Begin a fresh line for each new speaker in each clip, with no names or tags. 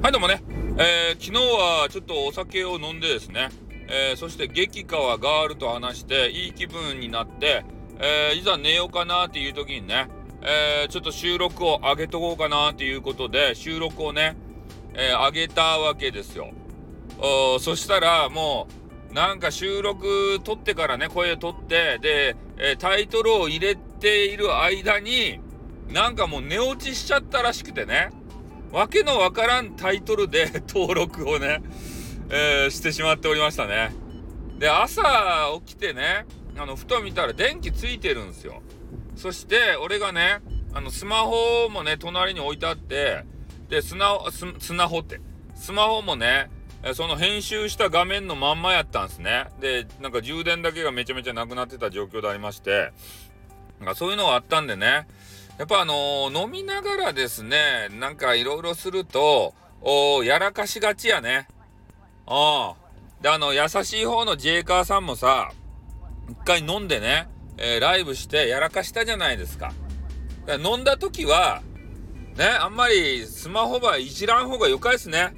はい、どうもね。え昨日はちょっとお酒を飲んでですね、えー、そして激川ガールと話していい気分になって、えー、いざ寝ようかなっていう時にね、えー、ちょっと収録を上げとこうかなっていうことで収録をね、え上げたわけですよ。おそしたらもうなんか収録撮ってからね声撮ってで、えタイトルを入れている間になんかもう寝落ちしちゃったらしくてね。わけのわからんタイトルで 登録をね、えー、してしまっておりましたね。で朝起きてねあのふと見たら電気ついてるんですよ。そして俺がねあのスマホもね隣に置いてあってでスナホスマホってスマホもねその編集した画面のまんまやったんですね。でなんか充電だけがめちゃめちゃなくなってた状況でありましてなんかそういうのがあったんでねやっぱあのー、飲みながらですねなんかいろいろするとおやらかしがちやね。ああ。であの優しい方のジェイカーさんもさ一回飲んでねえー、ライブしてやらかしたじゃないですか。か飲んだ時は、ね、あんまりスマホばいじらん方がよかいっすね。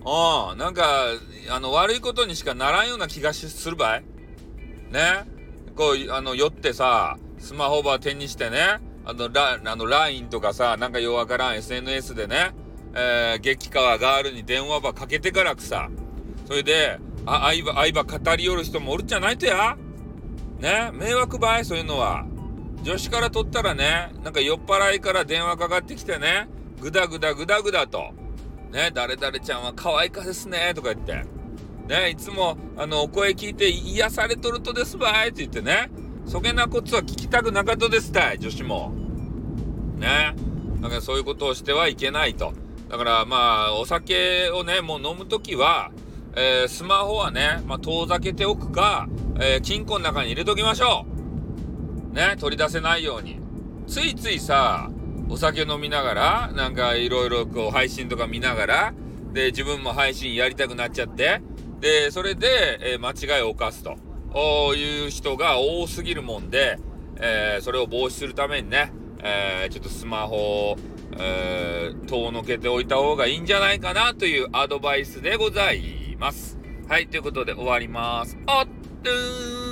うん、なんか、あの、悪いことにしかならんような気がするばい。ね。こう、あの、酔ってさ、スマホば手にしてね、あの、ラあの LINE とかさ、なんかようわからん SNS でね、えー、激川ガールに電話ばかけてからくさ、それで、あ、愛ば、愛ば語りよる人もおるじゃないとや。ね迷惑ばいそういうのは。女子から取ったらねなんか酔っ払いから電話かかってきてねグダグダグダグダと。ね誰々ちゃんは可愛かですねとか言って。ねいつもあのお声聞いて癒されとるとですばいって言ってね。そげなことは聞きたくなかったですたい女子も。ね。だからそういうことをしてはいけないと。だからまあお酒をねもう飲む時はえー、スマホはね、まあ、遠ざけておくか、えー、金庫の中に入れときましょう。ね、取り出せないように。ついついさ、お酒飲みながら、なんかいろいろこう配信とか見ながら、で、自分も配信やりたくなっちゃって、で、それで、えー、間違いを犯すと。いう人が多すぎるもんで、えー、それを防止するためにね、えー、ちょっとスマホを、えー、遠のけておいた方がいいんじゃないかなというアドバイスでございます。はい、ということで終わります。あっとー